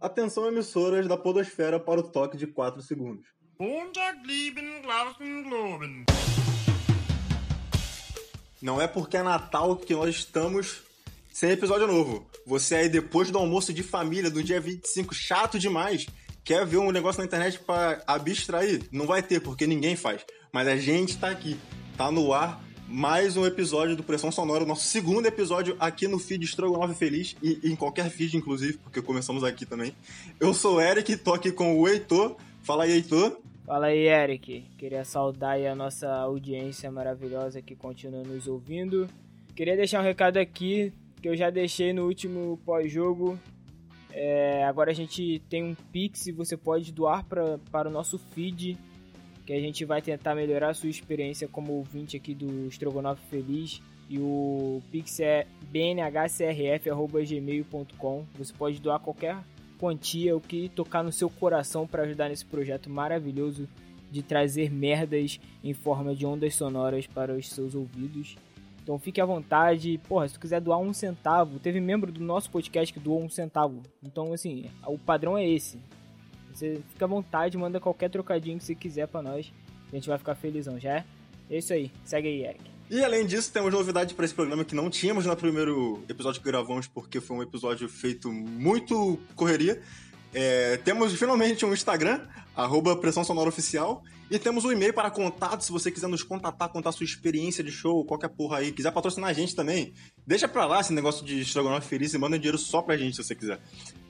Atenção emissoras da podosfera para o toque de 4 segundos. Não é porque é Natal que nós estamos sem episódio novo. Você aí depois do almoço de família do dia 25, chato demais, quer ver um negócio na internet para abstrair? Não vai ter, porque ninguém faz. Mas a gente tá aqui, tá no ar mais um episódio do Pressão Sonora, nosso segundo episódio aqui no feed Estrogonofe Feliz e, em qualquer feed, inclusive, porque começamos aqui também. Eu sou o Eric, tô aqui com o Heitor. Fala aí, Heitor. Fala aí, Eric. Queria saudar a nossa audiência maravilhosa que continua nos ouvindo. Queria deixar um recado aqui que eu já deixei no último pós-jogo. É, agora a gente tem um Pix e você pode doar pra, para o nosso feed que a gente vai tentar melhorar a sua experiência como ouvinte aqui do Estrogonofe Feliz. E o Pix é bnhcrf.gmail.com. Você pode doar qualquer quantia, o que tocar no seu coração para ajudar nesse projeto maravilhoso de trazer merdas em forma de ondas sonoras para os seus ouvidos. Então fique à vontade. Porra, se tu quiser doar um centavo, teve membro do nosso podcast que doou um centavo. Então, assim, o padrão é esse. Você fica à vontade, manda qualquer trocadinho que você quiser para nós. A gente vai ficar felizão, já é? É isso aí. Segue aí, Eric. E além disso, temos novidade para esse programa que não tínhamos no primeiro episódio que gravamos, porque foi um episódio feito muito correria. É, temos finalmente um Instagram, arroba Pressão Sonora Oficial, e temos um e-mail para contato, se você quiser nos contatar, contar sua experiência de show, qualquer porra aí, quiser patrocinar a gente também, deixa pra lá esse negócio de estrogonofe feliz e manda dinheiro só pra gente, se você quiser.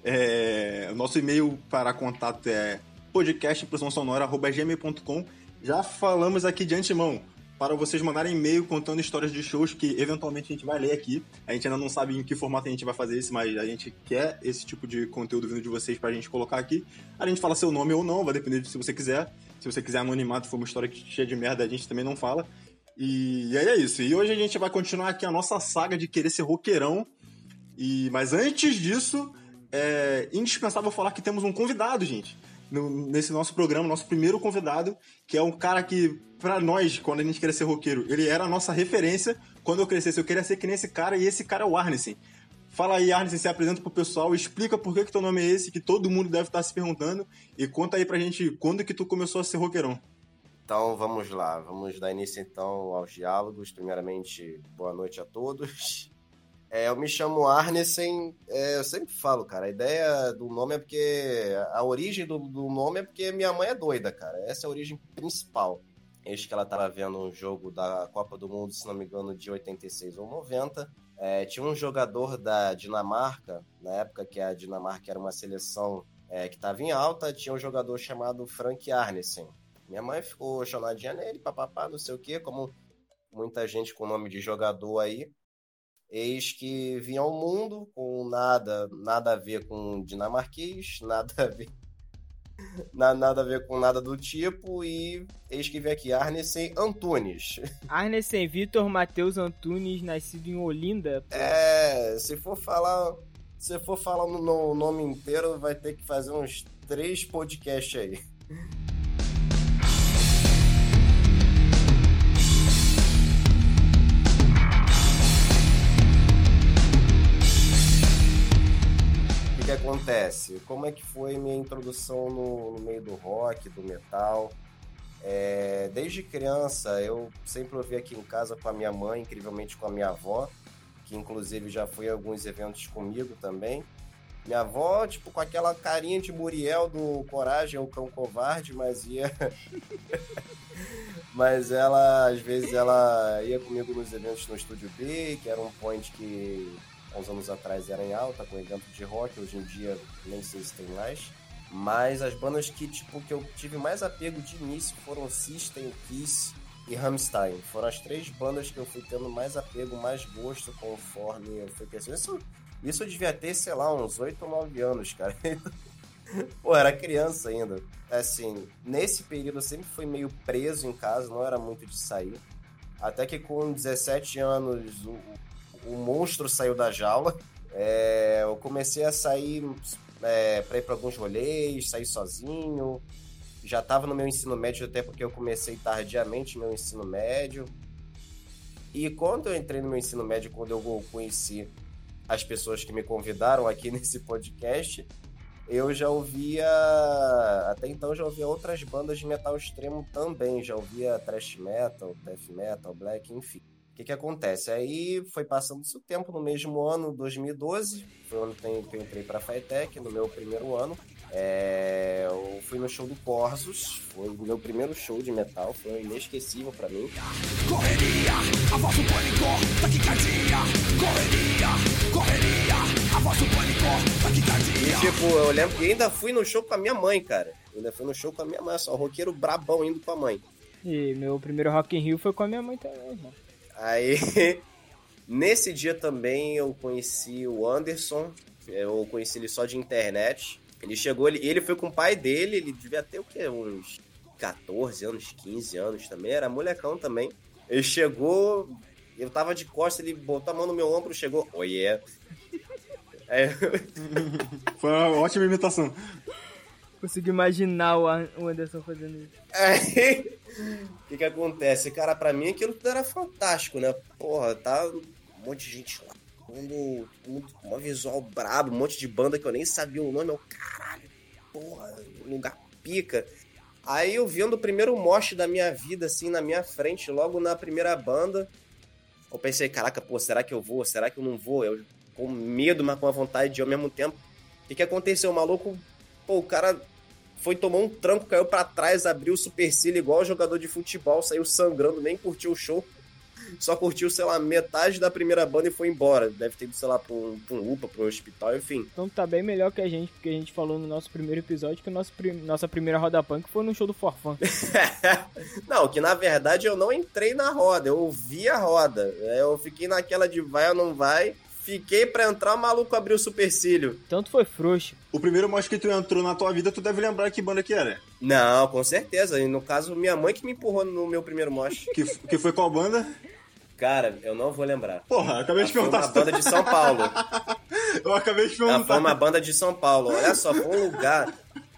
É, o nosso e-mail para contato é podcastpressãosonora.gmail.com Já falamos aqui de antemão, para vocês mandarem e-mail contando histórias de shows que eventualmente a gente vai ler aqui. A gente ainda não sabe em que formato a gente vai fazer isso, mas a gente quer esse tipo de conteúdo vindo de vocês pra gente colocar aqui. A gente fala seu nome ou não, vai depender de se você quiser. Se você quiser anonimato, for uma história cheia de merda, a gente também não fala. E, e aí é isso. E hoje a gente vai continuar aqui a nossa saga de querer ser roqueirão. E, mas antes disso, é indispensável falar que temos um convidado, gente no, nesse nosso programa, nosso primeiro convidado, que é um cara que, para nós, quando a gente queria ser roqueiro, ele era a nossa referência. Quando eu crescesse, eu queria ser que nem esse cara, e esse cara é o Arneson. Fala aí, Arneson, se apresenta pro pessoal, explica por que, que teu nome é esse, que todo mundo deve estar se perguntando, e conta aí pra gente quando que tu começou a ser roqueirão. Então vamos lá, vamos dar início então aos diálogos. Primeiramente, boa noite a todos. É, eu me chamo Arnesen, é, eu sempre falo, cara, a ideia do nome é porque. A origem do, do, nome é porque minha mãe é doida, cara. Essa é a origem principal. Eis que ela tava vendo um jogo da Copa do Mundo, se não me engano, de 86 ou 90. É, tinha um jogador da Dinamarca, na época que a Dinamarca era uma seleção é, que estava em alta, tinha um jogador chamado Frank Arnesen. Minha mãe ficou chonadinha nele, papapá, não sei o quê, como muita gente com nome de jogador aí. Eis que vinha ao mundo com nada, nada a ver com dinamarquês, nada a ver nada a ver com nada do tipo e eis que vem aqui Arnesen Antunes. Arnesen Vitor Matheus Antunes, nascido em Olinda. É, se for falar, se for falar no, no nome inteiro, vai ter que fazer uns três podcasts aí. acontece? Como é que foi minha introdução no, no meio do rock, do metal? É, desde criança, eu sempre ouvi aqui em casa com a minha mãe, incrivelmente com a minha avó, que inclusive já foi em alguns eventos comigo também. Minha avó, tipo, com aquela carinha de Muriel do Coragem, o Cão Covarde, mas ia. mas ela, às vezes, ela ia comigo nos eventos no Estúdio B, que era um point que uns anos atrás era em alta com evento de rock, hoje em dia nem sei se tem mais. Mas as bandas que, tipo, que eu tive mais apego de início foram System, Kiss e Rammstein. Foram as três bandas que eu fui tendo mais apego, mais gosto conforme eu fui crescendo. Isso, isso eu devia ter, sei lá, uns 8 ou 9 anos, cara. Pô, era criança ainda. Assim, nesse período eu sempre fui meio preso em casa, não era muito de sair. Até que com 17 anos o, o monstro saiu da jaula. É, eu comecei a sair é, para ir para alguns rolês, sair sozinho. Já estava no meu ensino médio, até porque eu comecei tardiamente meu ensino médio. E quando eu entrei no meu ensino médio, quando eu conheci as pessoas que me convidaram aqui nesse podcast, eu já ouvia. Até então já ouvia outras bandas de metal extremo também. Já ouvia thrash metal, death metal, black, enfim. O que, que acontece? Aí foi passando o tempo, no mesmo ano, 2012, foi o ano que eu entrei para a Fitec, no meu primeiro ano. É, eu fui no show do Corsos, foi o meu primeiro show de metal, foi inesquecível para mim. Correria, a voz do pânico, taquicardia, correria, correria, a voz do pânico, taquicardia. E tipo, eu lembro que ainda fui no show com a minha mãe, cara. ainda fui no show com a minha mãe, só roqueiro brabão indo com a mãe. E meu primeiro Rock in Rio foi com a minha mãe também, irmão. Aí, nesse dia também eu conheci o Anderson, eu conheci ele só de internet. Ele chegou, ele, ele foi com o pai dele, ele devia ter o quê? Uns 14 anos, 15 anos também, era molecão também. Ele chegou, eu tava de costas, ele botou a mão no meu ombro, chegou, oh yeah. É. Foi uma ótima imitação. Consigo imaginar o Anderson fazendo isso. Aí, o que que acontece? Cara, pra mim aquilo tudo era fantástico, né? Porra, tá um monte de gente lá um, um, uma visual brabo, um monte de banda que eu nem sabia o nome. Eu, caralho, porra, lugar pica. Aí eu vendo o primeiro mosh da minha vida, assim, na minha frente, logo na primeira banda. Eu pensei, caraca, pô, será que eu vou? Será que eu não vou? Eu com medo, mas com a vontade de ir ao mesmo tempo. O que, que aconteceu? O maluco, pô, o cara foi tomar um tranco, caiu para trás, abriu o supercílio igual jogador de futebol, saiu sangrando, nem curtiu o show só curtiu, sei lá, metade da primeira banda e foi embora. Deve ter ido, sei lá, pra um, pra um UPA, pra um hospital, enfim. Então tá bem melhor que a gente, porque a gente falou no nosso primeiro episódio que nosso prim... nossa primeira roda punk foi no show do Forfã. não, que na verdade eu não entrei na roda, eu ouvi a roda. É, eu fiquei naquela de vai ou não vai. Fiquei pra entrar, o maluco abriu o supercílio. Tanto foi frouxo. O primeiro mosh que tu entrou na tua vida, tu deve lembrar que banda que era. Não, com certeza. E no caso, minha mãe que me empurrou no meu primeiro mosh. Que, que foi qual banda? Cara, eu não vou lembrar. Porra, acabei de perguntar. Foi uma banda de São Paulo. eu acabei de perguntar. Foi uma banda de São Paulo. Olha só, foi um lugar.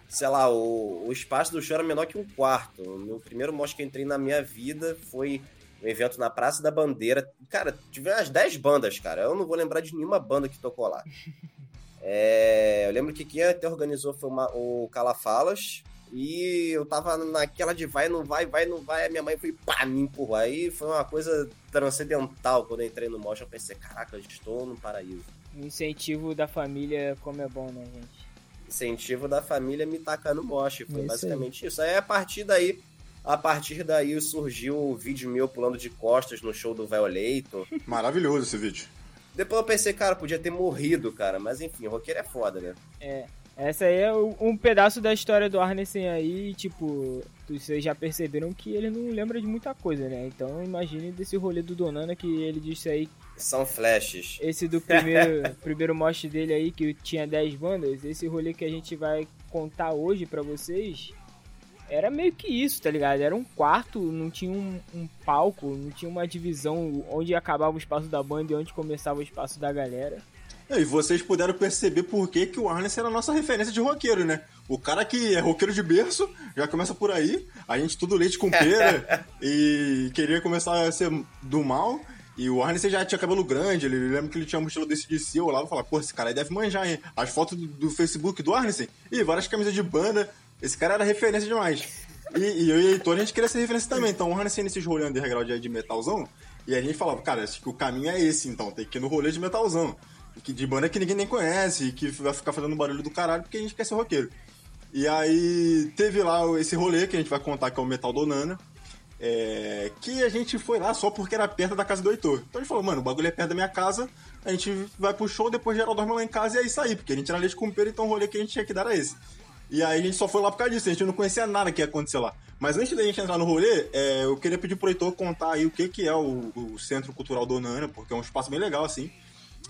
Sei lá, o, o espaço do show era menor que um quarto. O meu primeiro mostra que entrei na minha vida foi um evento na Praça da Bandeira. Cara, tive umas 10 bandas, cara. Eu não vou lembrar de nenhuma banda que tocou lá. É, eu lembro que quem até organizou foi uma, o Calafalas, e eu tava naquela de vai, não vai, vai, não vai. A minha mãe foi pá, me empurrou. Aí foi uma coisa transcendental. Quando eu entrei no motion, eu pensei, caraca, eu estou no paraíso. O incentivo da família, como é bom, né, gente? Incentivo da família me tacar no mosh. Foi isso basicamente aí. isso. Aí a partir daí. A partir daí surgiu o vídeo meu pulando de costas no show do Violator. Maravilhoso esse vídeo. Depois eu pensei, cara, podia ter morrido, cara. Mas enfim, o roqueiro é foda, né? É. Essa aí é um pedaço da história do Arnessen aí, tipo, vocês já perceberam que ele não lembra de muita coisa, né? Então imagine desse rolê do Donana que ele disse aí. São flashes. Esse do primeiro, primeiro mosh dele aí, que tinha 10 bandas, esse rolê que a gente vai contar hoje para vocês, era meio que isso, tá ligado? Era um quarto, não tinha um, um, palco, não tinha uma divisão onde acabava o espaço da banda e onde começava o espaço da galera. E vocês puderam perceber por que, que o Arnes era a nossa referência de roqueiro, né? O cara que é roqueiro de berço, já começa por aí, a gente tudo leite com pera e queria começar a ser do mal. E o Arnes já tinha cabelo grande, ele lembra que ele tinha um estilo desse de si, eu olhava e falava, pô, esse cara aí deve manjar, hein? As fotos do, do Facebook do Arnes, e várias camisas de banda, esse cara era referência demais. E, e eu e o Heitor, a gente queria ser referência também, então o Arnes nesses rolê underground de metalzão, e a gente falava, cara, acho que o caminho é esse, então, tem que ir no rolê de metalzão que de banda que ninguém nem conhece, que vai ficar fazendo barulho do caralho porque a gente quer ser roqueiro. E aí teve lá esse rolê que a gente vai contar que é o Metal Donana. É, que a gente foi lá só porque era perto da casa do Heitor. Então a gente falou, mano, o bagulho é perto da minha casa, a gente vai pro show, depois geral dorme lá em casa e aí sair, porque a gente era leite com pera, então o rolê que a gente tinha que dar era esse. E aí a gente só foi lá por causa disso, a gente não conhecia nada que ia acontecer lá. Mas antes da gente entrar no rolê, é, eu queria pedir pro Heitor contar aí o que, que é o, o Centro Cultural Donana, porque é um espaço bem legal, assim.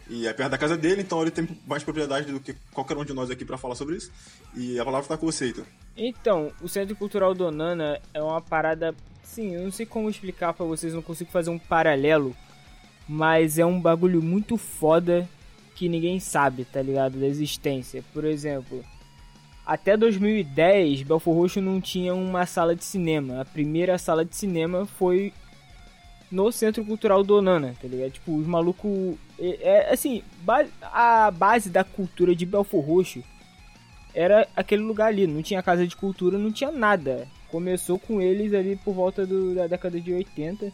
E é perto da casa dele, então ele tem mais propriedade do que qualquer um de nós aqui para falar sobre isso. E a palavra está com você, então. Então, o Centro Cultural Donana é uma parada. Sim, eu não sei como explicar para vocês, não consigo fazer um paralelo. Mas é um bagulho muito foda que ninguém sabe, tá ligado? Da existência. Por exemplo, até 2010, Belfor Roxo não tinha uma sala de cinema. A primeira sala de cinema foi no Centro Cultural Donana, tá ligado? Tipo, os malucos. É, é, assim, a base da cultura de Belfor Roxo era aquele lugar ali. Não tinha casa de cultura, não tinha nada. Começou com eles ali por volta do, da década de 80.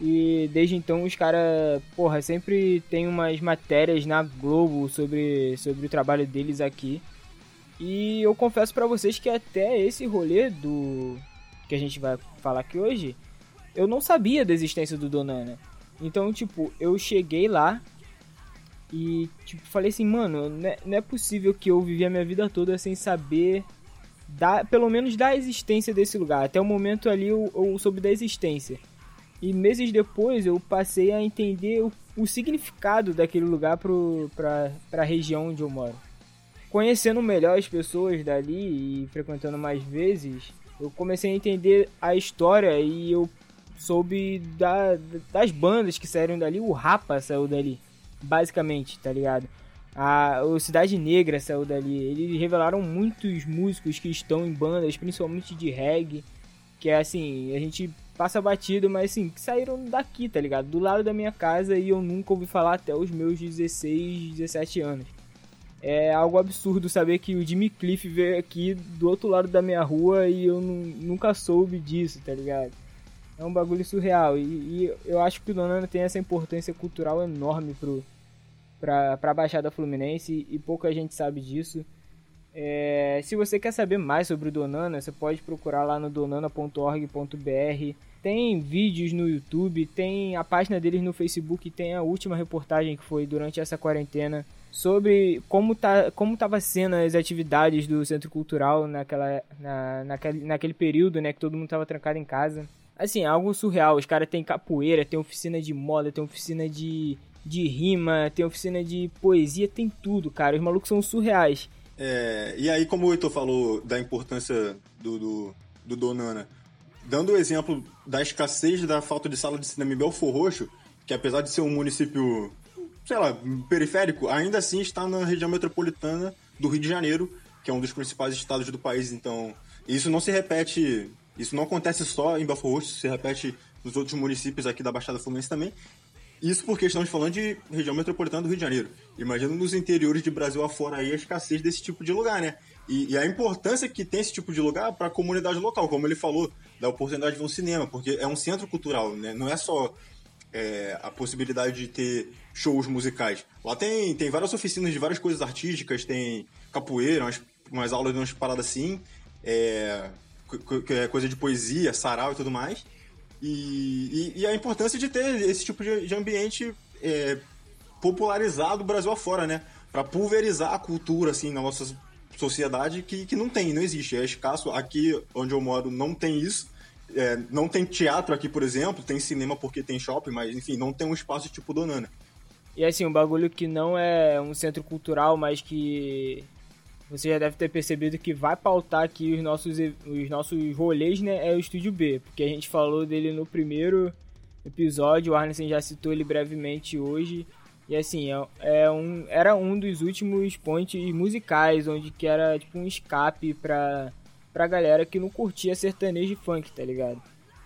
E desde então os caras, porra, sempre tem umas matérias na Globo sobre, sobre o trabalho deles aqui. E eu confesso para vocês que até esse rolê do que a gente vai falar aqui hoje, eu não sabia da existência do Donana. Então, tipo, eu cheguei lá e tipo, falei assim, mano, não é, não é possível que eu vivi a minha vida toda sem saber da, pelo menos da existência desse lugar. Até o momento ali eu, eu soube da existência. E meses depois eu passei a entender o, o significado daquele lugar para a região onde eu moro. Conhecendo melhor as pessoas dali e frequentando mais vezes, eu comecei a entender a história e eu soube da, das bandas que saíram dali. O Rapa saiu dali, basicamente, tá ligado? A, o Cidade Negra saiu dali. Eles revelaram muitos músicos que estão em bandas, principalmente de reggae, que é assim, a gente passa batido, mas assim, que saíram daqui, tá ligado? Do lado da minha casa e eu nunca ouvi falar até os meus 16, 17 anos. É algo absurdo saber que o Jimmy Cliff veio aqui do outro lado da minha rua e eu nunca soube disso, tá ligado? É um bagulho surreal e, e eu acho que o Donana tem essa importância cultural enorme pro, pra, pra Baixada Fluminense e pouca gente sabe disso. É, se você quer saber mais sobre o Donana, você pode procurar lá no donana.org.br tem vídeos no YouTube, tem a página deles no Facebook, tem a última reportagem que foi durante essa quarentena sobre como tá como tava sendo as atividades do centro cultural naquela na, naquele, naquele período, né, que todo mundo tava trancado em casa. Assim, é algo surreal. Os caras têm capoeira, tem oficina de moda, tem oficina de de rima, tem oficina de poesia, tem tudo, cara. Os malucos são surreais. É, e aí, como o Heitor falou da importância do, do, do Donana, dando o exemplo da escassez da falta de sala de cinema em Belfor Roxo, que apesar de ser um município, sei lá, periférico, ainda assim está na região metropolitana do Rio de Janeiro, que é um dos principais estados do país. Então, isso não se repete, isso não acontece só em Belfor Roxo, se repete nos outros municípios aqui da Baixada Fluminense também. Isso porque estamos falando de região metropolitana do Rio de Janeiro. Imagina nos interiores de Brasil afora aí a escassez desse tipo de lugar, né? E, e a importância que tem esse tipo de lugar para a comunidade local, como ele falou, da oportunidade de ver um cinema, porque é um centro cultural, né? Não é só é, a possibilidade de ter shows musicais. Lá tem, tem várias oficinas de várias coisas artísticas, tem capoeira, umas, umas aulas de umas paradas assim, é, é, coisa de poesia, sarau e tudo mais. E, e, e, a importância de ter esse tipo de, de ambiente é, popularizado Brasil afora, né? Para pulverizar a cultura, assim, na nossa sociedade que, que não tem, não existe. É escasso. Aqui onde eu moro não tem isso. É, não tem teatro aqui, por exemplo, tem cinema porque tem shopping, mas enfim, não tem um espaço tipo Donana. E assim, um bagulho que não é um centro cultural, mas que você já deve ter percebido que vai pautar aqui os nossos, os nossos rolês, né? É o Estúdio B, porque a gente falou dele no primeiro episódio, o Arneson já citou ele brevemente hoje. E assim, é, é um, era um dos últimos pontos musicais, onde que era tipo um escape pra, pra galera que não curtia sertanejo e funk, tá ligado?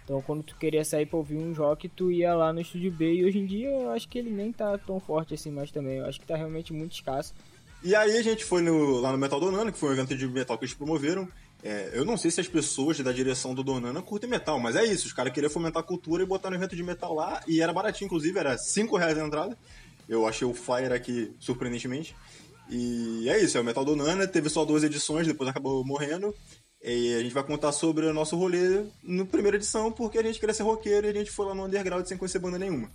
Então quando tu queria sair pra ouvir um rock, tu ia lá no Estúdio B. E hoje em dia eu acho que ele nem tá tão forte assim mais também. Eu acho que tá realmente muito escasso. E aí a gente foi no, lá no Metal Donana, que foi um evento de metal que eles promoveram. É, eu não sei se as pessoas da direção do Donana curtem metal, mas é isso. Os caras queriam fomentar a cultura e botar no evento de metal lá. E era baratinho, inclusive, era 5 reais a entrada. Eu achei o Fire aqui surpreendentemente. E é isso, é o Metal do Nana, teve só duas edições, depois acabou morrendo. E a gente vai contar sobre o nosso rolê na primeira edição, porque a gente queria ser roqueiro e a gente foi lá no underground sem conhecer banda nenhuma.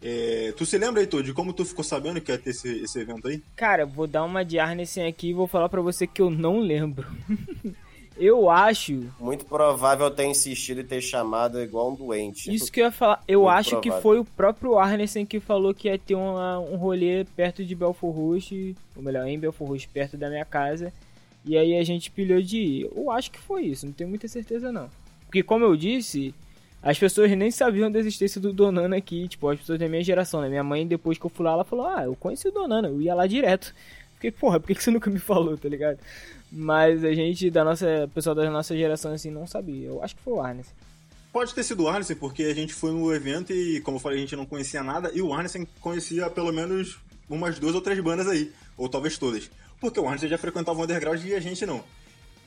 É, tu se lembra, Heitor, de como tu ficou sabendo que ia ter esse, esse evento aí? Cara, vou dar uma de Arnessen aqui e vou falar para você que eu não lembro. Eu acho. Muito provável ter insistido e ter chamado igual um doente. Isso que eu ia falar. Eu Muito acho provável. que foi o próprio Arneson que falou que ia ter uma, um rolê perto de Belfor Roxo, ou melhor, em Belfor Roxo, perto da minha casa. E aí a gente pilhou de ir. Eu acho que foi isso, não tenho muita certeza não. Porque como eu disse, as pessoas nem sabiam da existência do Donana aqui, tipo, as pessoas da minha geração, né? Minha mãe, depois que eu fui lá, ela falou, ah, eu conheci o Donana, eu ia lá direto. Fiquei, porra, por que você nunca me falou, tá ligado? Mas a gente, da nossa, pessoal da nossa geração, assim, não sabia. Eu acho que foi o Arnes. Pode ter sido o Arnes, porque a gente foi no evento e, como eu falei, a gente não conhecia nada. E o Arnes conhecia pelo menos umas duas ou três bandas aí. Ou talvez todas. Porque o Arnson já frequentava o underground e a gente não.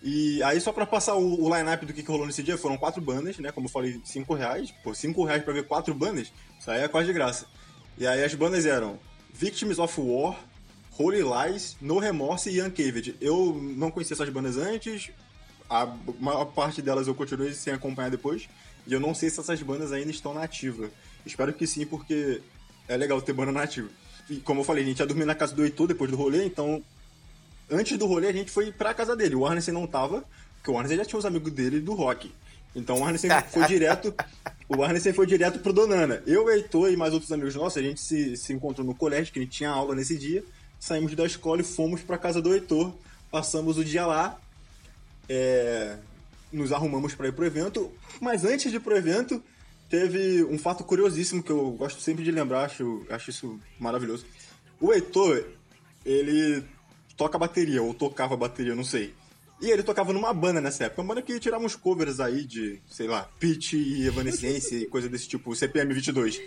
E aí, só pra passar o, o line-up do que, que rolou nesse dia, foram quatro bandas, né? Como eu falei, cinco reais. Pô, cinco reais pra ver quatro bandas, isso aí é quase de graça. E aí as bandas eram Victims of War, Holy Lies, No Remorse e Uncaved. Eu não conhecia essas bandas antes, a maior parte delas eu continuei sem acompanhar depois, e eu não sei se essas bandas ainda estão nativas. Espero que sim, porque é legal ter banda nativa. E como eu falei, a gente ia dormir na casa do Heitor depois do rolê, então antes do rolê a gente foi pra casa dele. O Arnesen não tava, porque o Arnesen já tinha os amigos dele do rock. Então o Arnesen foi direto. O Arnesen foi direto pro Donana. Eu, Heitor e mais outros amigos nossos, a gente se, se encontrou no colégio, que a gente tinha aula nesse dia. Saímos da escola e fomos pra casa do Heitor. Passamos o dia lá. É, nos arrumamos para ir pro evento. Mas antes de ir pro evento, teve um fato curiosíssimo que eu gosto sempre de lembrar, acho, acho isso maravilhoso. O Heitor, ele toca bateria, ou tocava bateria, não sei. E ele tocava numa banda nessa época, uma banda que tirava uns covers aí de, sei lá, Pitch e Evanescence e coisa desse tipo, CPM 22.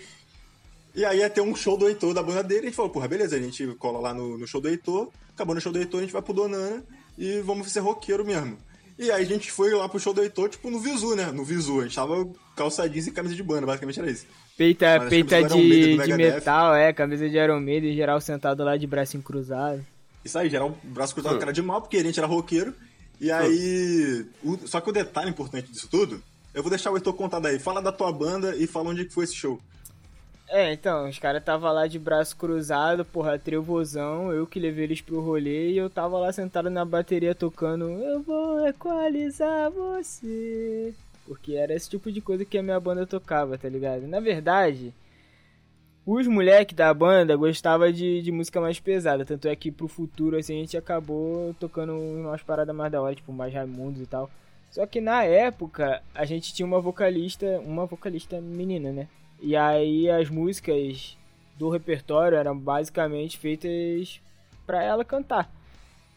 E aí ia ter um show do Heitor da banda dele, e a gente falou, porra, beleza, a gente cola lá no, no show do Heitor, acabou no show do Heitor, a gente vai pro Donana e vamos ser roqueiro mesmo. E aí a gente foi lá pro show do Heitor, tipo, no Visu, né? No Visu. A gente tava calçadinhos e camisa de banda, basicamente era isso. Peita, peita de, de metal, é, camisa de Iron Maiden, geral sentado lá de braço cruzado. Isso aí, geral, braço cruzado, hum. cara de mal, porque a gente era roqueiro. E aí. O, só que o detalhe importante disso tudo, eu vou deixar o Heitor contar daí. Fala da tua banda e fala onde que foi esse show. É, então, os caras tava lá de braço cruzado, porra, trevozão, eu que levei eles pro rolê e eu tava lá sentado na bateria tocando Eu vou equalizar você. Porque era esse tipo de coisa que a minha banda tocava, tá ligado? Na verdade, os moleques da banda gostavam de, de música mais pesada, tanto é que pro futuro assim, a gente acabou tocando umas paradas mais da hora, tipo mais Raimundos e tal. Só que na época a gente tinha uma vocalista, uma vocalista menina, né? E aí as músicas do repertório eram basicamente feitas para ela cantar.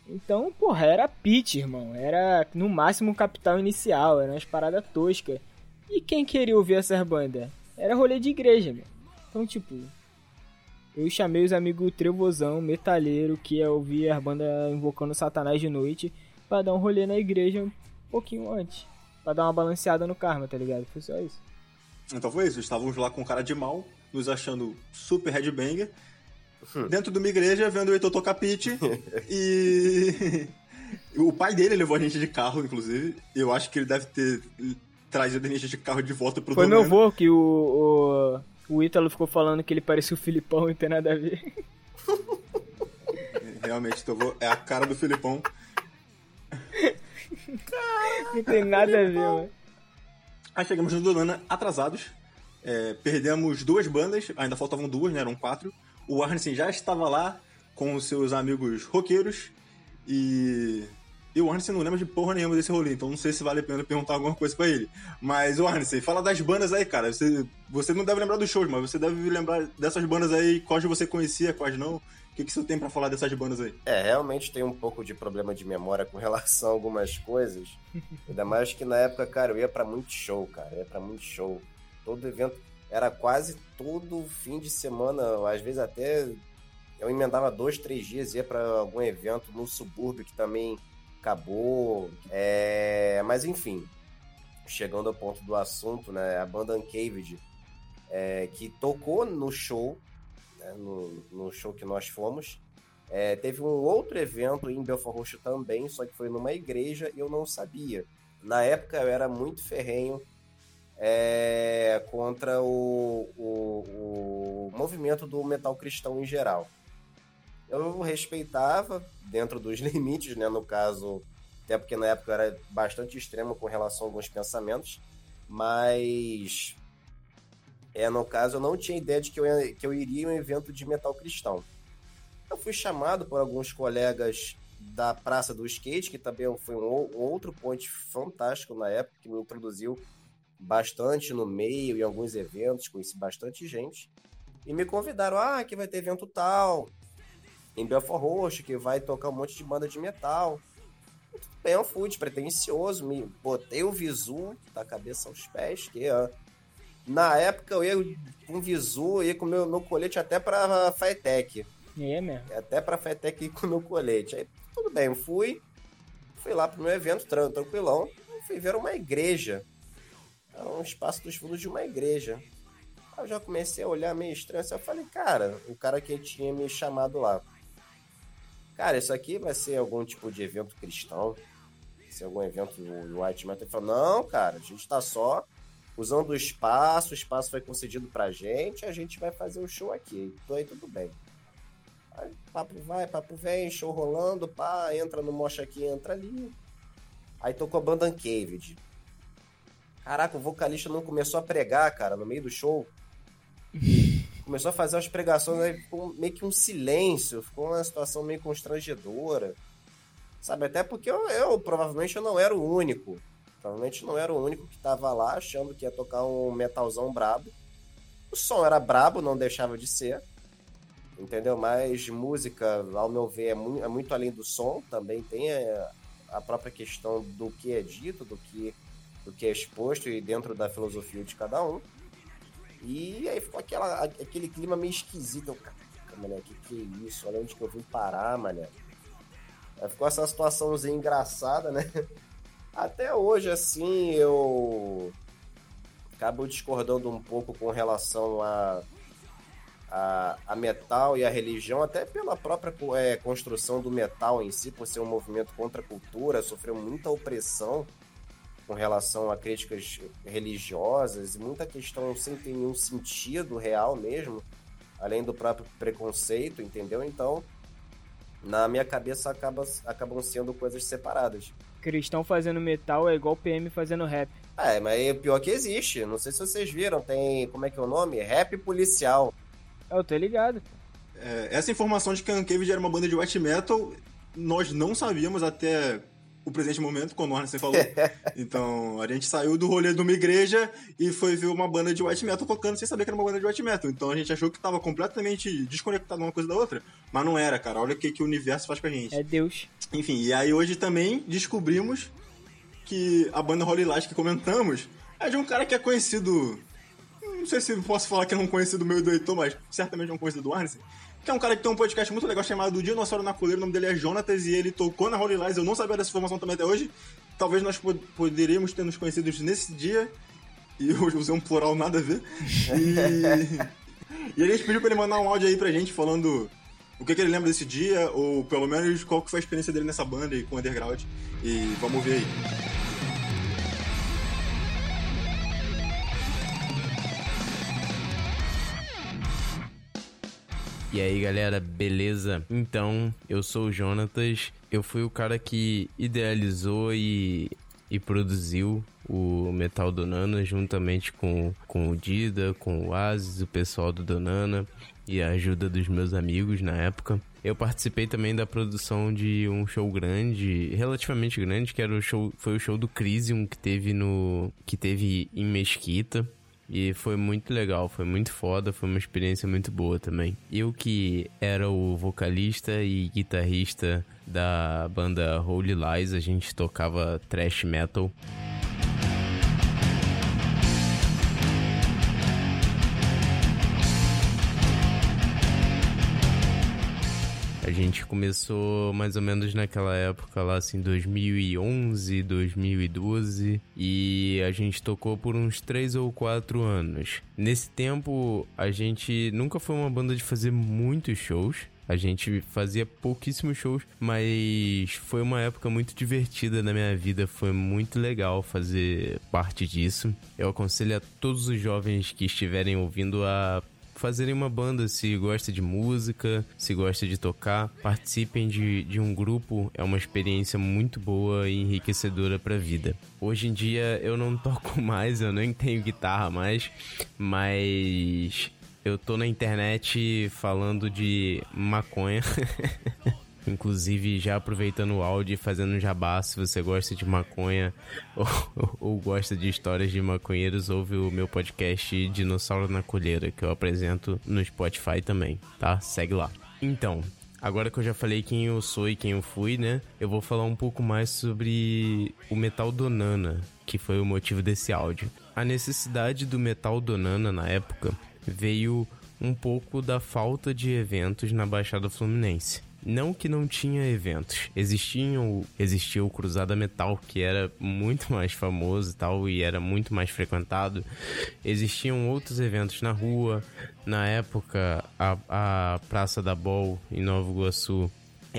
Então, porra, era pitch, irmão. Era no máximo capital inicial, era umas paradas toscas. E quem queria ouvir essas bandas? Era rolê de igreja, meu. Então, tipo, eu chamei os amigos Trevozão, metalheiro, que ia ouvir as bandas invocando Satanás de noite, para dar um rolê na igreja um pouquinho antes. Pra dar uma balanceada no karma, tá ligado? Foi só isso. Então foi isso, estávamos lá com cara de mal, nos achando super headbanger, hum. dentro de uma igreja, vendo o Heitor tocar pitch, e... o pai dele levou a gente de carro, inclusive, eu acho que ele deve ter trazido a gente de carro de volta pro Foi meu avô que o, o o Ítalo ficou falando que ele parecia o Filipão e não tem nada a ver. Realmente, vou... é a cara do Filipão. não tem nada a ver, mano. Aí chegamos no Dolana atrasados. É, perdemos duas bandas, ainda faltavam duas, né? Eram quatro. O Arnesen já estava lá com os seus amigos roqueiros e e o Arnesen não lembra de porra nenhuma desse rolê, então não sei se vale a pena perguntar alguma coisa pra ele. Mas, o fala das bandas aí, cara. Você, você não deve lembrar dos shows, mas você deve lembrar dessas bandas aí, quais você conhecia, quais não. O que, que você tem para falar dessas bandas aí? É, realmente tem um pouco de problema de memória com relação a algumas coisas. Ainda mais que na época, cara, eu ia para muito show, cara. Eu ia pra muito show. Todo evento. Era quase todo fim de semana, às vezes até. Eu emendava dois, três dias, ia para algum evento no subúrbio que também acabou. É... Mas enfim, chegando ao ponto do assunto, né? A banda Uncaved, é, que tocou no show, né, no, no, show que nós fomos. É, teve um outro evento em Belfort Roxo também, só que foi numa igreja e eu não sabia. Na época eu era muito ferrenho é, contra o, o, o movimento do metal cristão em geral eu respeitava dentro dos limites, né? No caso, até porque na época eu era bastante extremo com relação a alguns pensamentos, mas é, no caso eu não tinha ideia de que eu, ia, que eu iria em um evento de metal cristão. Eu fui chamado por alguns colegas da Praça do Skate, que também foi um, um outro ponto fantástico na época, que me introduziu bastante no meio, em alguns eventos, conheci bastante gente. E me convidaram, ah, que vai ter evento tal, em Belfort Roxo, que vai tocar um monte de banda de metal. Tudo bem, eu fui despretensioso, me botei o visu da cabeça aos pés, que ó, na época eu ia com visu, ia com meu, meu colete até pra Firetech. É mesmo. Até pra até aqui com o meu colete. Aí, tudo bem, eu fui. Fui lá pro meu evento, tranquilão. Fui ver uma igreja. Era um espaço dos fundos de uma igreja. Aí eu já comecei a olhar meio estranho. Assim, eu falei, cara, o cara que tinha me chamado lá. Cara, isso aqui vai ser algum tipo de evento cristão? Vai ser algum evento do White Metal? Ele falou, não, cara, a gente tá só usando o espaço, o espaço foi concedido pra gente, a gente vai fazer o show aqui. Então aí tudo bem. Aí, papo vai, papo vem, show rolando, pá, entra no mocha aqui, entra ali. Aí tocou a banda Uncaved. Caraca, o vocalista não começou a pregar, cara, no meio do show começou a fazer as pregações, aí ficou meio que um silêncio, ficou uma situação meio constrangedora. Sabe, até porque eu, eu provavelmente eu não era o único. Provavelmente não era o único que tava lá achando que ia tocar um metalzão brabo. O som era brabo, não deixava de ser. Entendeu? Mas música, ao meu ver, é muito, é muito além do som. Também tem a, a própria questão do que é dito, do que, do que é exposto e dentro da filosofia de cada um. E aí ficou aquela, aquele clima meio esquisito. Eu, caraca, mané, que que é isso? Olha onde que eu vim parar, mané. Aí ficou essa situaçãozinha engraçada, né? Até hoje, assim, eu acabo discordando um pouco com relação a, a, a metal e a religião, até pela própria é, construção do metal em si, por ser um movimento contra a cultura, sofreu muita opressão com relação a críticas religiosas e muita questão sem ter nenhum sentido real mesmo, além do próprio preconceito, entendeu? Então, na minha cabeça acaba, acabam sendo coisas separadas. Cristão fazendo metal é igual PM fazendo rap. É, mas é pior que existe. Não sei se vocês viram, tem. Como é que é o nome? Rap policial. Eu tô ligado. É, essa informação de que a Uncaved era uma banda de white metal, nós não sabíamos até o presente momento, como o Arne falou. então, a gente saiu do rolê de uma igreja e foi ver uma banda de white metal tocando sem saber que era uma banda de white metal. Então a gente achou que tava completamente desconectado uma coisa da outra. Mas não era, cara. Olha o que, que o universo faz com a gente. É Deus. Enfim, e aí hoje também descobrimos que a banda Holy Light que comentamos é de um cara que é conhecido. Não sei se posso falar que é um conhecido meio do Heitor, mas certamente é um conhecido do Arne que é um cara que tem um podcast muito legal chamado Dinossauro na Coleira, o nome dele é Jonatas e ele tocou na Holy Lies, eu não sabia dessa informação também até hoje. Talvez nós pod poderíamos ter nos conhecidos nesse dia, e eu usei um plural nada a ver. E, e a gente pediu pra ele mandar um áudio aí pra gente falando o que, que ele lembra desse dia, ou pelo menos qual que foi a experiência dele nessa banda e com o Underground. E vamos ver aí. E aí galera, beleza? Então, eu sou o Jonatas, eu fui o cara que idealizou e, e produziu o Metal Donana juntamente com, com o Dida, com o Asis, o pessoal do Donana e a ajuda dos meus amigos na época. Eu participei também da produção de um show grande, relativamente grande, que era o show, foi o show do Crisium que teve no que teve em Mesquita. E foi muito legal, foi muito foda, foi uma experiência muito boa também. Eu que era o vocalista e guitarrista da banda Holy Lies, a gente tocava thrash metal. Gente começou mais ou menos naquela época lá, assim, 2011, 2012, e a gente tocou por uns 3 ou 4 anos. Nesse tempo, a gente nunca foi uma banda de fazer muitos shows, a gente fazia pouquíssimos shows, mas foi uma época muito divertida na minha vida. Foi muito legal fazer parte disso. Eu aconselho a todos os jovens que estiverem ouvindo a fazerem uma banda se gosta de música, se gosta de tocar, participem de, de um grupo, é uma experiência muito boa e enriquecedora para a vida. Hoje em dia eu não toco mais, eu nem tenho guitarra mais, mas eu tô na internet falando de maconha. Inclusive, já aproveitando o áudio e fazendo um jabá, se você gosta de maconha ou, ou, gosta de histórias de maconheiros, ouve o meu podcast Dinossauro na Colheira, que eu apresento no Spotify também, tá? Segue lá. Então, agora que eu já falei quem eu sou e quem eu fui, né? Eu vou falar um pouco mais sobre o metal donana, que foi o motivo desse áudio. A necessidade do metal donana na época veio um pouco da falta de eventos na Baixada Fluminense. Não que não tinha eventos. Existiam, existia o Cruzada Metal, que era muito mais famoso e tal, e era muito mais frequentado. Existiam outros eventos na rua. Na época, a, a Praça da Bol, em Nova Iguaçu,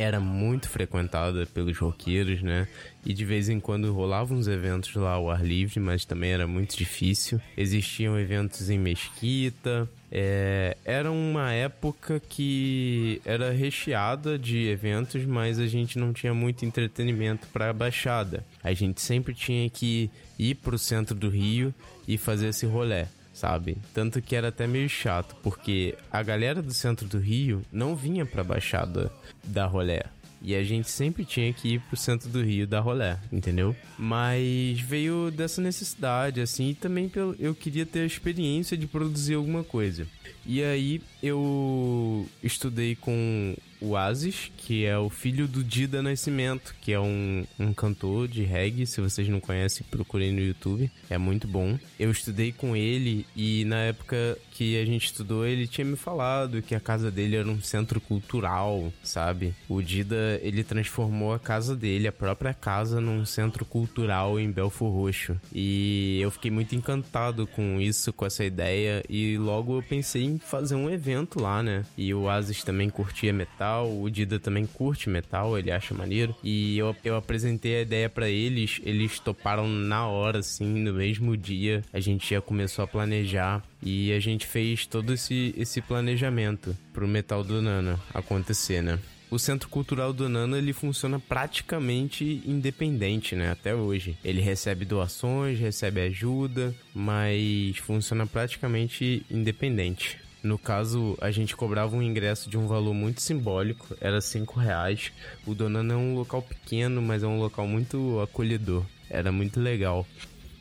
era muito frequentada pelos roqueiros, né? E de vez em quando rolavam uns eventos lá ao ar livre, mas também era muito difícil. Existiam eventos em mesquita. É, era uma época que era recheada de eventos, mas a gente não tinha muito entretenimento para a Baixada. A gente sempre tinha que ir para o centro do Rio e fazer esse rolê sabe? Tanto que era até meio chato, porque a galera do centro do Rio não vinha pra Baixada da rolé. E a gente sempre tinha que ir pro centro do Rio dar rolé, entendeu? Mas veio dessa necessidade, assim, e também eu queria ter a experiência de produzir alguma coisa. E aí eu estudei com o Asis, que é o filho do Dida Nascimento, que é um, um cantor de reggae. Se vocês não conhecem, procurem no YouTube. É muito bom. Eu estudei com ele e na época que a gente estudou, ele tinha me falado que a casa dele era um centro cultural, sabe? O Dida, ele transformou a casa dele, a própria casa, num centro cultural em Belfor Roxo. E eu fiquei muito encantado com isso, com essa ideia. E logo eu pensei em fazer um evento lá, né? E o Asis também curtia metal, o Dida também curte metal, ele acha maneiro. E eu, eu apresentei a ideia para eles, eles toparam na hora, assim, no mesmo dia. A gente já começou a planejar e a gente fez todo esse, esse planejamento pro Metal do Nana acontecer, né? o Centro Cultural do Nana ele funciona praticamente independente, né? Até hoje. Ele recebe doações, recebe ajuda, mas funciona praticamente independente. No caso, a gente cobrava um ingresso de um valor muito simbólico, era cinco reais. O Donana é um local pequeno, mas é um local muito acolhedor. Era muito legal.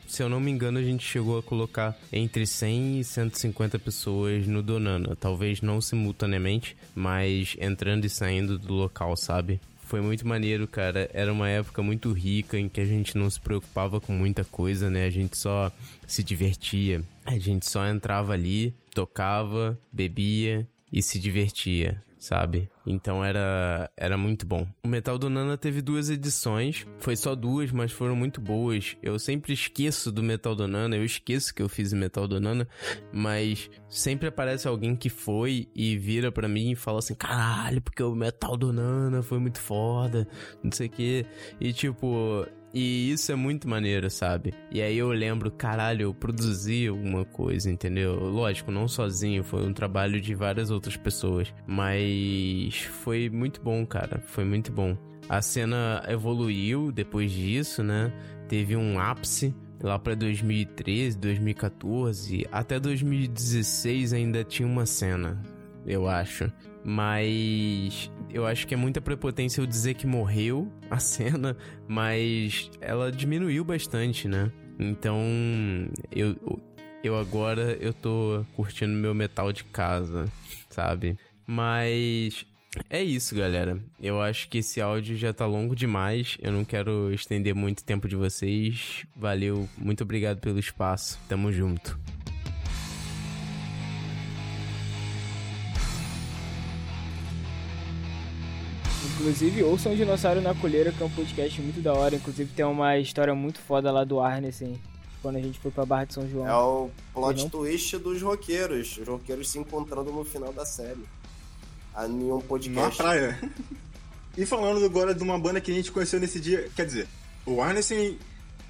Se eu não me engano, a gente chegou a colocar entre 100 e 150 pessoas no Donana. Talvez não simultaneamente, mas entrando e saindo do local, sabe? Foi muito maneiro, cara. Era uma época muito rica em que a gente não se preocupava com muita coisa, né? A gente só se divertia. A gente só entrava ali, tocava, bebia e se divertia sabe? Então era, era muito bom. O Metal do Nana teve duas edições, foi só duas, mas foram muito boas. Eu sempre esqueço do Metal do Nana, eu esqueço que eu fiz o Metal do Nana, mas sempre aparece alguém que foi e vira para mim e fala assim: caralho, porque o Metal do Nana foi muito foda, não sei o que. E tipo, e isso é muito maneiro, sabe? E aí eu lembro, caralho, eu produzi alguma coisa, entendeu? Lógico, não sozinho, foi um trabalho de várias outras pessoas. Mas foi muito bom, cara. Foi muito bom. A cena evoluiu depois disso, né? Teve um ápice lá para 2013, 2014, até 2016 ainda tinha uma cena, eu acho. Mas eu acho que é muita prepotência eu dizer que morreu a cena, mas ela diminuiu bastante, né? Então, eu, eu agora eu tô curtindo meu metal de casa, sabe? Mas é isso, galera. Eu acho que esse áudio já tá longo demais. Eu não quero estender muito tempo de vocês. Valeu, muito obrigado pelo espaço. Tamo junto. Inclusive, ouçam o Dinossauro na Colheira, que é um podcast muito da hora. Inclusive, tem uma história muito foda lá do Arnessen, quando a gente foi pra Barra de São João. É o plot twist dos roqueiros. Os roqueiros se encontrando no final da série. A nenhum podcast. Na praia. E falando agora de uma banda que a gente conheceu nesse dia, quer dizer, o Arnessen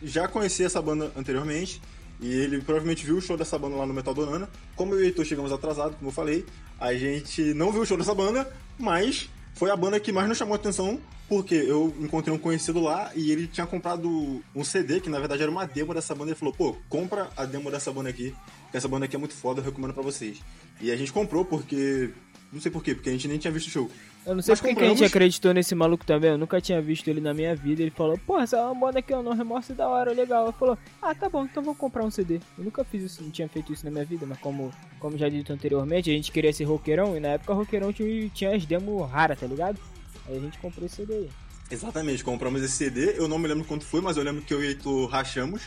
já conhecia essa banda anteriormente, e ele provavelmente viu o show dessa banda lá no Metal Donana. Como eu e o Heitor chegamos atrasados, como eu falei, a gente não viu o show dessa banda, mas foi a banda que mais nos chamou a atenção, porque eu encontrei um conhecido lá e ele tinha comprado um CD, que na verdade era uma demo dessa banda. Ele falou: pô, compra a demo dessa banda aqui, que essa banda aqui é muito foda, eu recomendo pra vocês. E a gente comprou porque. Não sei porquê, porque a gente nem tinha visto o show. Eu não sei porque compramos... que a gente acreditou nesse maluco também. Eu nunca tinha visto ele na minha vida. Ele falou, pô, essa é uma banda aqui, ó, no remorso da hora, legal. Eu falou, ah, tá bom, então vou comprar um CD. Eu nunca fiz isso, não tinha feito isso na minha vida, mas como, como já dito anteriormente, a gente queria ser roqueirão e na época roqueirão tinha, tinha as demos raras, tá ligado? Aí a gente comprou esse CD aí. Exatamente, compramos esse CD. Eu não me lembro quanto foi, mas eu lembro que eu e tu rachamos.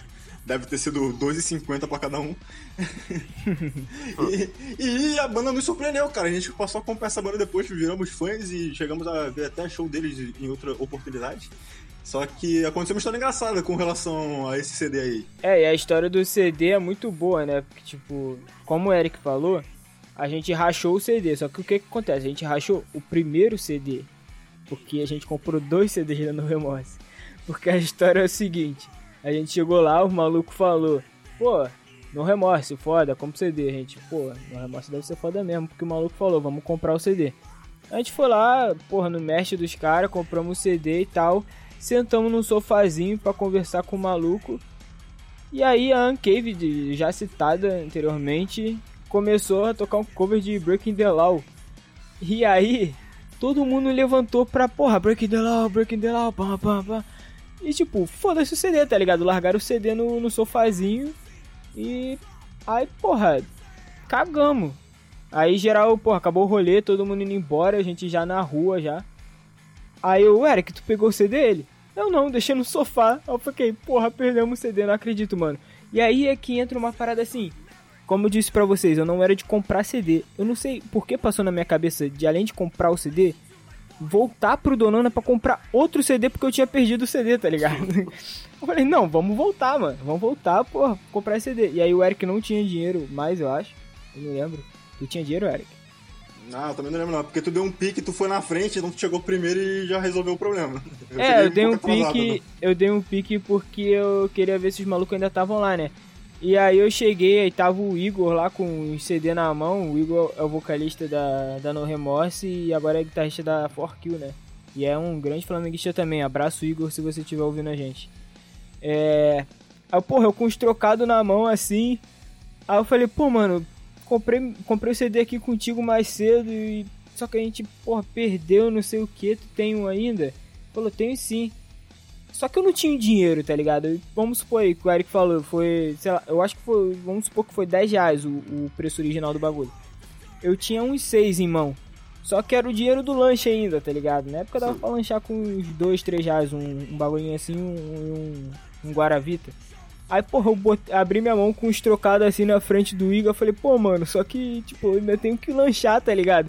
Deve ter sido 2,50 pra cada um. e, e, a banda nos surpreendeu, cara. A gente passou a comprar essa banda depois, viramos fãs e chegamos a ver até show deles em outra oportunidade. Só que aconteceu uma história engraçada com relação a esse CD aí. É, e a história do CD é muito boa, né? Porque, tipo, como o Eric falou, a gente rachou o CD. Só que o que, que acontece? A gente rachou o primeiro CD. Porque a gente comprou dois CDs lá no Remorse. Porque a história é o seguinte: a gente chegou lá, o maluco falou, pô, no remorso, foda, como CD, a gente, pô, no remorso deve ser foda mesmo, porque o maluco falou, vamos comprar o CD. A gente foi lá, porra, no mestre dos caras, compramos o CD e tal. Sentamos num sofazinho para conversar com o maluco. E aí a Uncave, já citada anteriormente, começou a tocar um cover de Breaking the Law. E aí, todo mundo levantou pra, porra, Breaking the Law, Breaking the Law, pam, pam, pam. E tipo, foda-se o CD, tá ligado? Largaram o CD no, no sofazinho e. Aí, porra, cagamos. Aí geral, porra, acabou o rolê, todo mundo indo embora, a gente já na rua já. Aí eu, Eric, tu pegou o CD dele? Eu não, deixei no sofá. Eu fiquei, porra, perdemos o CD, não acredito, mano. E aí é que entra uma parada assim. Como eu disse pra vocês, eu não era de comprar CD. Eu não sei por que passou na minha cabeça de além de comprar o CD, voltar pro Donona para comprar outro CD porque eu tinha perdido o CD, tá ligado? Eu falei, não, vamos voltar, mano. Vamos voltar, porra, comprar esse CD. E aí o Eric não tinha dinheiro mais, eu acho. Eu não lembro. Tu tinha dinheiro, Eric? Não, eu também não lembro não, porque tu deu um pique, tu foi na frente, então tu chegou primeiro e já resolveu o problema. Eu é, eu dei um, pique, né? eu dei um pique porque eu queria ver se os malucos ainda estavam lá, né? E aí eu cheguei, aí tava o Igor lá com um CD na mão, o Igor é o vocalista da, da No Remorse e agora é guitarrista da 4Kill, né? E é um grande flamenguista também, abraço Igor se você estiver ouvindo a gente. É... Aí, porra, eu com os trocados na mão assim, aí eu falei, pô, mano, comprei, comprei o CD aqui contigo mais cedo e só que a gente, porra, perdeu não sei o que, tu tem um ainda? Falou, tenho sim. Só que eu não tinha dinheiro, tá ligado? Vamos supor aí que o Eric falou, foi, sei lá, eu acho que foi, vamos supor que foi 10 reais o, o preço original do bagulho. Eu tinha uns 6 em mão. Só que era o dinheiro do lanche ainda, tá ligado? Na época dava Sim. pra lanchar com uns 2, 3 reais, um, um bagulhinho assim, um, um, um Guaravita. Aí, porra, eu botei, abri minha mão com uns trocados assim na frente do Igor. Eu falei, pô, mano, só que, tipo, eu ainda tenho que lanchar, tá ligado?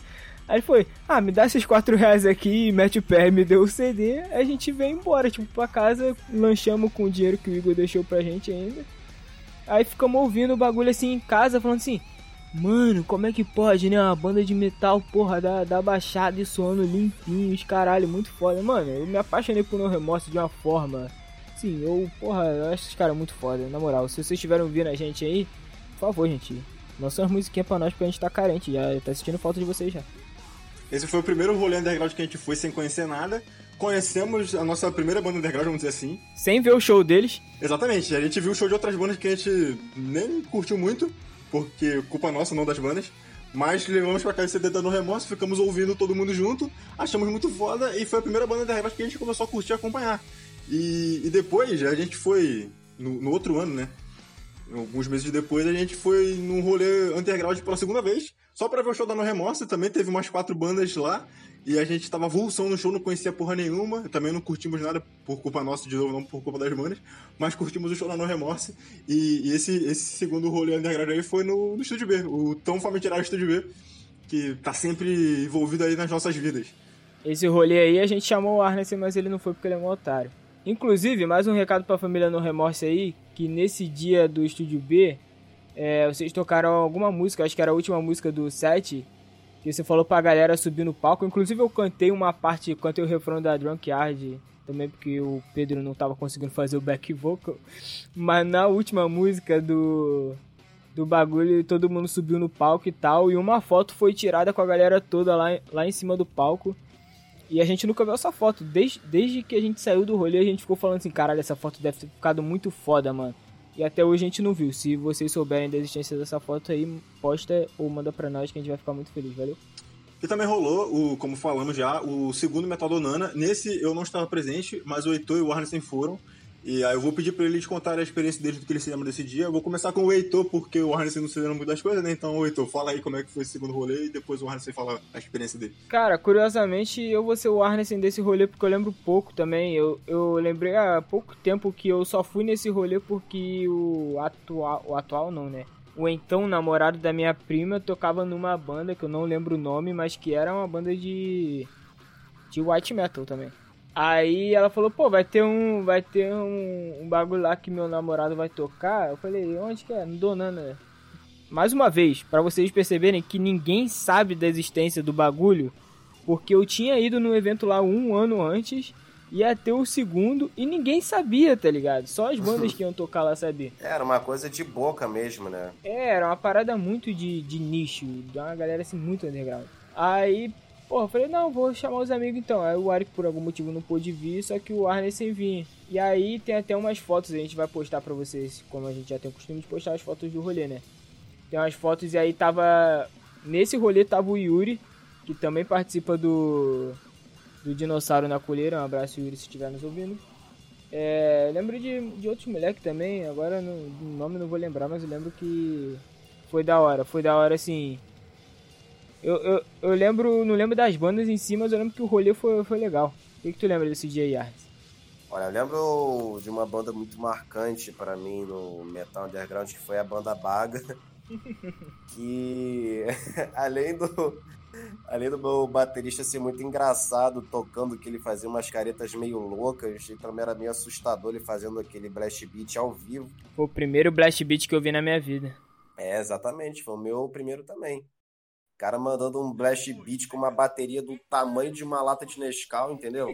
Aí foi, ah, me dá esses 4 reais aqui, mete o pé, me deu o CD. A gente veio embora, tipo, pra casa, lanchamos com o dinheiro que o Igor deixou pra gente ainda. Aí ficamos ouvindo o bagulho assim em casa, falando assim, Mano, como é que pode, né? Uma banda de metal, porra, da, da baixada e soando limpinhos, caralho, muito foda. Mano, eu me apaixonei por No Remorso de uma forma Sim, eu, porra, eu acho esses caras muito foda, na moral. Se vocês estiverem ouvindo a gente aí, por favor, gente, lança umas musiquinhas pra nós porque a gente tá carente, já tá sentindo falta de vocês já. Esse foi o primeiro rolê underground que a gente foi sem conhecer nada. Conhecemos a nossa primeira banda underground, vamos dizer assim. Sem ver o show deles. Exatamente, a gente viu o show de outras bandas que a gente nem curtiu muito, porque culpa nossa, não das bandas. Mas levamos pra cá esse CD no remorso, ficamos ouvindo todo mundo junto, achamos muito foda e foi a primeira banda underground que a gente começou a curtir e acompanhar. E, e depois a gente foi, no, no, outro ano, né? Alguns meses depois a gente foi num rolê underground pela segunda vez, só pra ver o show da No Remorso. Também teve umas quatro bandas lá. E a gente tava vulsão no show, não conhecia porra nenhuma. Também não curtimos nada por culpa nossa, de novo, não por culpa das bandas. Mas curtimos o show da No Remorso. E, e esse, esse segundo rolê underground aí foi no, no Estúdio B, o tão famigerado Estúdio B, que tá sempre envolvido aí nas nossas vidas. Esse rolê aí a gente chamou o Arnes, mas ele não foi porque ele é um otário. Inclusive, mais um recado pra família No Remorso aí, que nesse dia do Estúdio B, é, vocês tocaram alguma música, acho que era a última música do set, que você falou pra galera subir no palco. Inclusive eu cantei uma parte, cantei o refrão da Drunk Yard, também porque o Pedro não tava conseguindo fazer o back vocal. Mas na última música do, do bagulho, todo mundo subiu no palco e tal, e uma foto foi tirada com a galera toda lá, lá em cima do palco. E a gente nunca viu essa foto. Desde, desde que a gente saiu do rolê, a gente ficou falando assim: caralho, essa foto deve ter ficado muito foda, mano. E até hoje a gente não viu. Se vocês souberem da existência dessa foto aí, posta ou manda pra nós que a gente vai ficar muito feliz, valeu? E também rolou, o, como falamos já, o segundo Metal Donana. Nesse eu não estava presente, mas o Heitor e o Arneson foram. E aí eu vou pedir pra eles contarem a experiência deles do que eles se lembram desse dia. Eu vou começar com o Heitor, porque o Harness não se lembra muito das coisas, né? Então, Heitor, fala aí como é que foi esse segundo rolê e depois o Harness fala a experiência dele. Cara, curiosamente, eu vou ser o Arnessen desse rolê porque eu lembro pouco também. Eu, eu lembrei há pouco tempo que eu só fui nesse rolê porque o atual. O atual não, né? O então namorado da minha prima tocava numa banda que eu não lembro o nome, mas que era uma banda de. de white metal também. Aí ela falou, pô, vai ter um. Vai ter um, um bagulho lá que meu namorado vai tocar. Eu falei, onde que é? No Donana. Mais uma vez, para vocês perceberem que ninguém sabe da existência do bagulho, porque eu tinha ido no evento lá um ano antes, ia ter o segundo e ninguém sabia, tá ligado? Só as bandas que iam tocar lá sabiam. Era uma coisa de boca mesmo, né? É, era uma parada muito de, de nicho, de uma galera assim muito underground. Aí, Pô, eu falei, não, vou chamar os amigos então. Aí o Arik por algum motivo não pôde vir, só que o Arne sem vir. E aí tem até umas fotos, a gente vai postar pra vocês, como a gente já tem o costume de postar as fotos do rolê, né? Tem umas fotos e aí tava. Nesse rolê tava o Yuri, que também participa do. Do Dinossauro na Colheira. Um abraço, Yuri, se estiver nos ouvindo. É, lembro de, de outros moleques também, agora no nome não vou lembrar, mas eu lembro que foi da hora. Foi da hora assim eu, eu, eu lembro, não lembro das bandas em si, mas eu lembro que o rolê foi, foi legal. O que, que tu lembra desse dia aí, Arnes? Olha, eu lembro de uma banda muito marcante para mim no Metal Underground, que foi a banda Baga. que além do além do meu baterista ser muito engraçado tocando que ele fazia umas caretas meio loucas, e também era meio assustador ele fazendo aquele blast beat ao vivo. Foi o primeiro blast beat que eu vi na minha vida. É, exatamente, foi o meu primeiro também cara mandando um blast beat com uma bateria do tamanho de uma lata de Nescau, entendeu?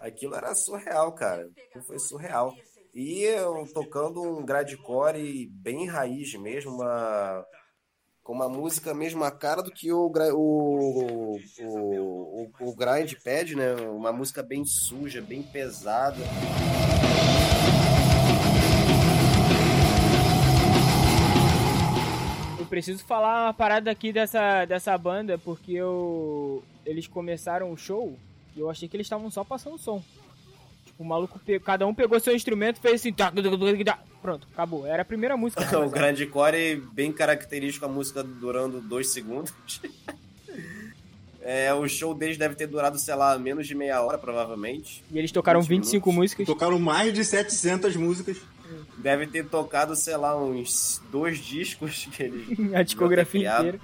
Aquilo era surreal, cara. Foi surreal. E eu tocando um gradcore bem raiz mesmo, uma com uma música mesmo a cara do que o, o, o, o, o grind pede, né? Uma música bem suja, bem pesada. Preciso falar uma parada aqui dessa, dessa banda, porque eu, eles começaram o show e eu achei que eles estavam só passando som. Tipo, o maluco, cada um pegou seu instrumento e fez assim. Pronto, acabou. Era a primeira música. o grande core, bem característico, a música durando dois segundos. É, o show deles deve ter durado, sei lá, menos de meia hora, provavelmente. E eles tocaram 25 minutos. músicas. Tocaram mais de 700 músicas deve ter tocado, sei lá, uns dois discos que. A discografia inteira.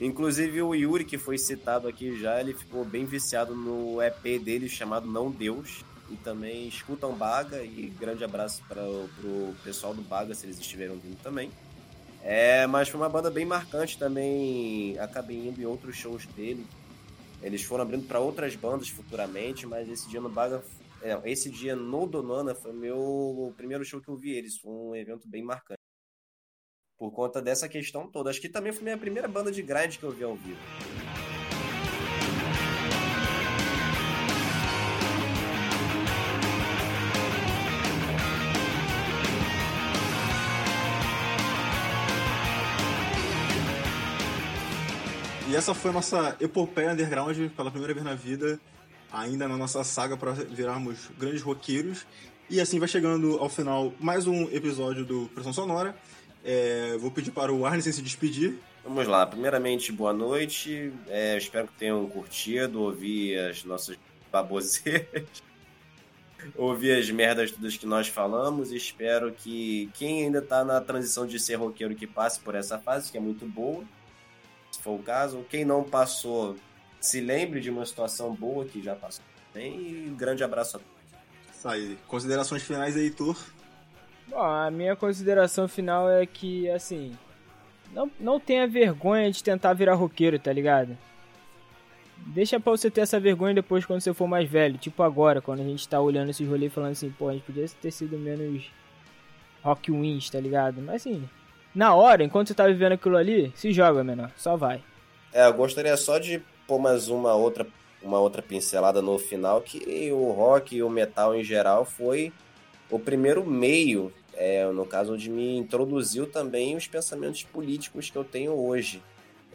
Inclusive o Yuri, que foi citado aqui já, ele ficou bem viciado no EP dele chamado Não Deus. E também escutam Baga e grande abraço para o pessoal do Baga, se eles estiveram vindo também. É, mas foi uma banda bem marcante também. Acabei indo em outros shows dele. Eles foram abrindo para outras bandas futuramente, mas esse dia no Baga é, esse dia no Donana foi meu primeiro show que eu vi eles. Foi um evento bem marcante. Por conta dessa questão toda. Acho que também foi minha primeira banda de grind que eu vi ao vivo. E essa foi a nossa epopeia underground pela primeira vez na vida ainda na nossa saga para virarmos grandes roqueiros. E assim vai chegando ao final mais um episódio do Pressão Sonora. É, vou pedir para o Arne se despedir. Vamos lá. Primeiramente, boa noite. É, espero que tenham curtido, ouvir as nossas baboseiras, ouvir as merdas todas que nós falamos. Espero que quem ainda está na transição de ser roqueiro que passe por essa fase, que é muito boa, se for o caso. Quem não passou, se lembre de uma situação boa que já passou. E um grande abraço a todos. Isso aí. Considerações finais aí, Heitor? Bom, a minha consideração final é que, assim, não, não tenha vergonha de tentar virar roqueiro, tá ligado? Deixa pra você ter essa vergonha depois quando você for mais velho. Tipo agora, quando a gente tá olhando esses rolês falando assim, pô, a gente podia ter sido menos rock wins, tá ligado? Mas assim, na hora, enquanto você tá vivendo aquilo ali, se joga, menor. Só vai. É, eu gostaria só de pôr mais uma outra, uma outra pincelada no final, que o rock e o metal em geral foi o primeiro meio, é, no caso, onde me introduziu também os pensamentos políticos que eu tenho hoje.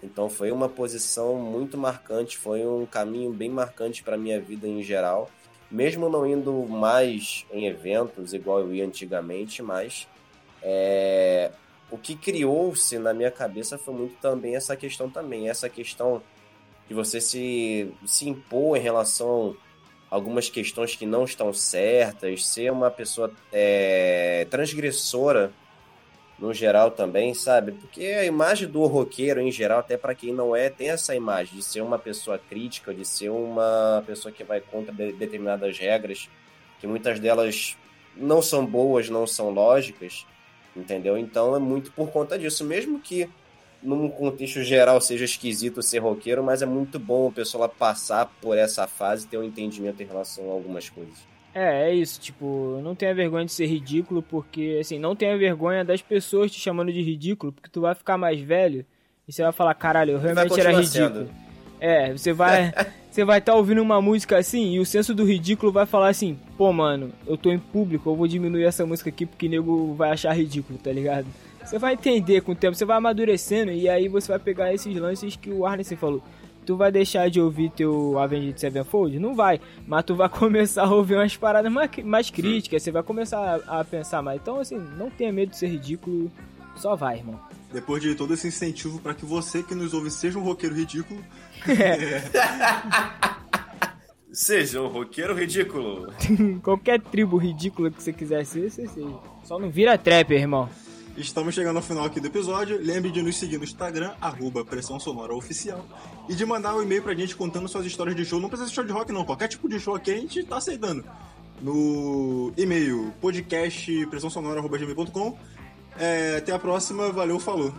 Então foi uma posição muito marcante, foi um caminho bem marcante para minha vida em geral. mesmo não indo mais em eventos igual eu ia antigamente, mas é, o que criou-se na minha cabeça foi muito também essa questão também, essa questão de você se, se impor em relação a algumas questões que não estão certas, ser uma pessoa é, transgressora no geral também, sabe? Porque a imagem do roqueiro em geral, até para quem não é, tem essa imagem de ser uma pessoa crítica, de ser uma pessoa que vai contra de determinadas regras, que muitas delas não são boas, não são lógicas, entendeu? Então é muito por conta disso, mesmo que num contexto geral seja esquisito ser roqueiro, mas é muito bom a pessoa passar por essa fase e ter um entendimento em relação a algumas coisas. É, é isso, tipo, não tenha vergonha de ser ridículo, porque, assim, não tenha vergonha das pessoas te chamando de ridículo, porque tu vai ficar mais velho e você vai falar, caralho, eu realmente era ridículo. Sendo. É, você vai. você vai estar tá ouvindo uma música assim e o senso do ridículo vai falar assim, pô, mano, eu tô em público, eu vou diminuir essa música aqui porque nego vai achar ridículo, tá ligado? Você vai entender com o tempo, você vai amadurecendo e aí você vai pegar esses lances que o Arnesen falou tu vai deixar de ouvir teu Avenged Sevenfold? Não vai. Mas tu vai começar a ouvir umas paradas mais, mais críticas, você vai começar a, a pensar mais. Então, assim, não tenha medo de ser ridículo, só vai, irmão. Depois de todo esse incentivo para que você que nos ouve seja um roqueiro ridículo. É. seja um roqueiro ridículo. Qualquer tribo ridícula que você quiser ser, você seja. Só não vira trapper, irmão. Estamos chegando ao final aqui do episódio. Lembre de nos seguir no Instagram, arroba Pressão Sonora Oficial. E de mandar um e-mail pra gente contando suas histórias de show. Não precisa ser show de rock, não. Qualquer tipo de show aqui a gente tá aceitando. No e-mail podcast pressãosonora.gmail.com. É, até a próxima. Valeu, falou.